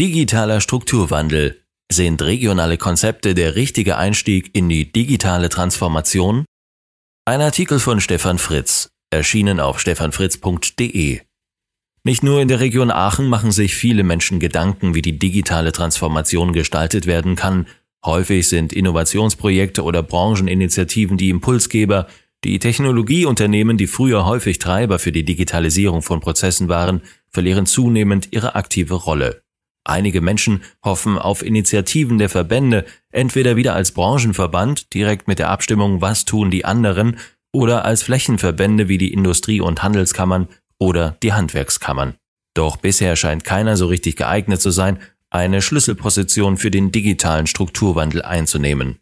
Digitaler Strukturwandel. Sind regionale Konzepte der richtige Einstieg in die digitale Transformation? Ein Artikel von Stefan Fritz, erschienen auf stefanfritz.de. Nicht nur in der Region Aachen machen sich viele Menschen Gedanken, wie die digitale Transformation gestaltet werden kann. Häufig sind Innovationsprojekte oder Brancheninitiativen die Impulsgeber, die Technologieunternehmen, die früher häufig Treiber für die Digitalisierung von Prozessen waren, verlieren zunehmend ihre aktive Rolle. Einige Menschen hoffen auf Initiativen der Verbände, entweder wieder als Branchenverband, direkt mit der Abstimmung Was tun die anderen, oder als Flächenverbände wie die Industrie- und Handelskammern oder die Handwerkskammern. Doch bisher scheint keiner so richtig geeignet zu sein, eine Schlüsselposition für den digitalen Strukturwandel einzunehmen.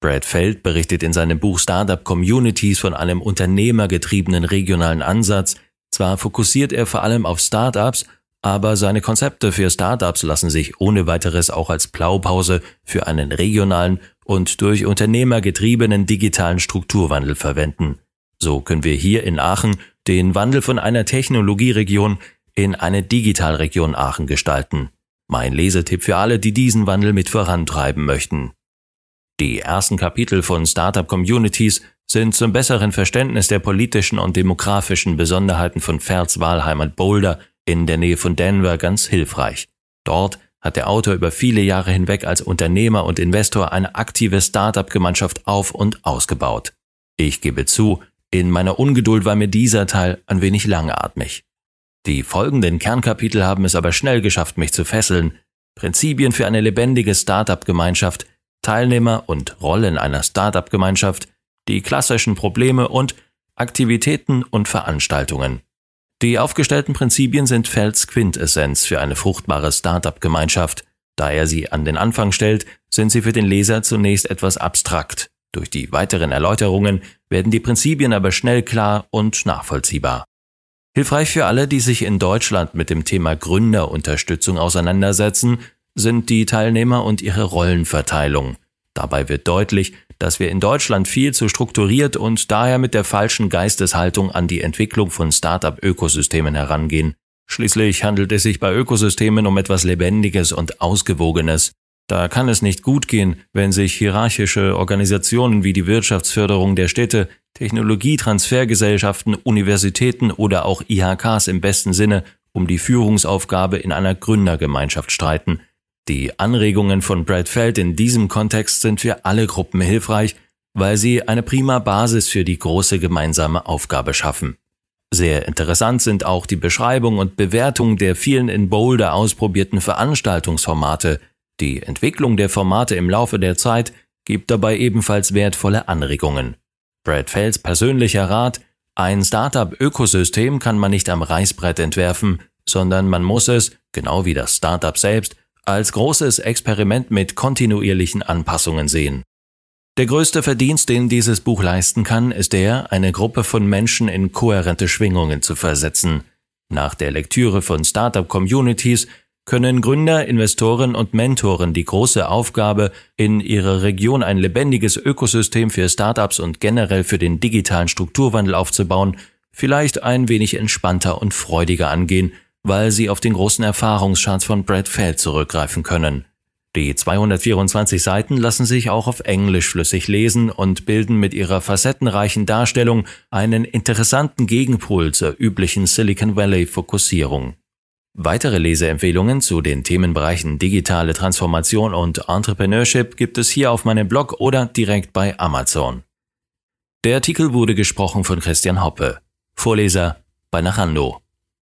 Brad Feld berichtet in seinem Buch Startup Communities von einem unternehmergetriebenen regionalen Ansatz. Zwar fokussiert er vor allem auf Startups, aber seine Konzepte für Startups lassen sich ohne weiteres auch als Blaupause für einen regionalen und durch Unternehmer getriebenen digitalen Strukturwandel verwenden. So können wir hier in Aachen den Wandel von einer Technologieregion in eine Digitalregion Aachen gestalten. Mein Lesetipp für alle, die diesen Wandel mit vorantreiben möchten. Die ersten Kapitel von Startup Communities sind zum besseren Verständnis der politischen und demografischen Besonderheiten von Pfälz Wahlheimat Boulder in der Nähe von Denver ganz hilfreich. Dort hat der Autor über viele Jahre hinweg als Unternehmer und Investor eine aktive Startup-Gemeinschaft auf und ausgebaut. Ich gebe zu, in meiner Ungeduld war mir dieser Teil ein wenig langatmig. Die folgenden Kernkapitel haben es aber schnell geschafft, mich zu fesseln. Prinzipien für eine lebendige Startup-Gemeinschaft, Teilnehmer und Rollen einer Startup-Gemeinschaft, die klassischen Probleme und Aktivitäten und Veranstaltungen. Die aufgestellten Prinzipien sind Felds Quintessenz für eine fruchtbare Startup-Gemeinschaft. Da er sie an den Anfang stellt, sind sie für den Leser zunächst etwas abstrakt. Durch die weiteren Erläuterungen werden die Prinzipien aber schnell klar und nachvollziehbar. Hilfreich für alle, die sich in Deutschland mit dem Thema Gründerunterstützung auseinandersetzen, sind die Teilnehmer und ihre Rollenverteilung. Dabei wird deutlich, dass wir in Deutschland viel zu strukturiert und daher mit der falschen Geisteshaltung an die Entwicklung von Start-up-Ökosystemen herangehen. Schließlich handelt es sich bei Ökosystemen um etwas Lebendiges und Ausgewogenes. Da kann es nicht gut gehen, wenn sich hierarchische Organisationen wie die Wirtschaftsförderung der Städte, Technologietransfergesellschaften, Universitäten oder auch IHKs im besten Sinne um die Führungsaufgabe in einer Gründergemeinschaft streiten. Die Anregungen von Brad Feld in diesem Kontext sind für alle Gruppen hilfreich, weil sie eine prima Basis für die große gemeinsame Aufgabe schaffen. Sehr interessant sind auch die Beschreibung und Bewertung der vielen in Boulder ausprobierten Veranstaltungsformate. Die Entwicklung der Formate im Laufe der Zeit gibt dabei ebenfalls wertvolle Anregungen. Brad Felds persönlicher Rat, ein Startup-Ökosystem kann man nicht am Reißbrett entwerfen, sondern man muss es, genau wie das Startup selbst, als großes Experiment mit kontinuierlichen Anpassungen sehen. Der größte Verdienst, den dieses Buch leisten kann, ist der, eine Gruppe von Menschen in kohärente Schwingungen zu versetzen. Nach der Lektüre von Startup Communities können Gründer, Investoren und Mentoren die große Aufgabe, in ihrer Region ein lebendiges Ökosystem für Startups und generell für den digitalen Strukturwandel aufzubauen, vielleicht ein wenig entspannter und freudiger angehen weil sie auf den großen Erfahrungsschatz von Brad Feld zurückgreifen können. Die 224 Seiten lassen sich auch auf Englisch flüssig lesen und bilden mit ihrer facettenreichen Darstellung einen interessanten Gegenpol zur üblichen Silicon Valley Fokussierung. Weitere Leseempfehlungen zu den Themenbereichen digitale Transformation und Entrepreneurship gibt es hier auf meinem Blog oder direkt bei Amazon. Der Artikel wurde gesprochen von Christian Hoppe, Vorleser bei Nachando.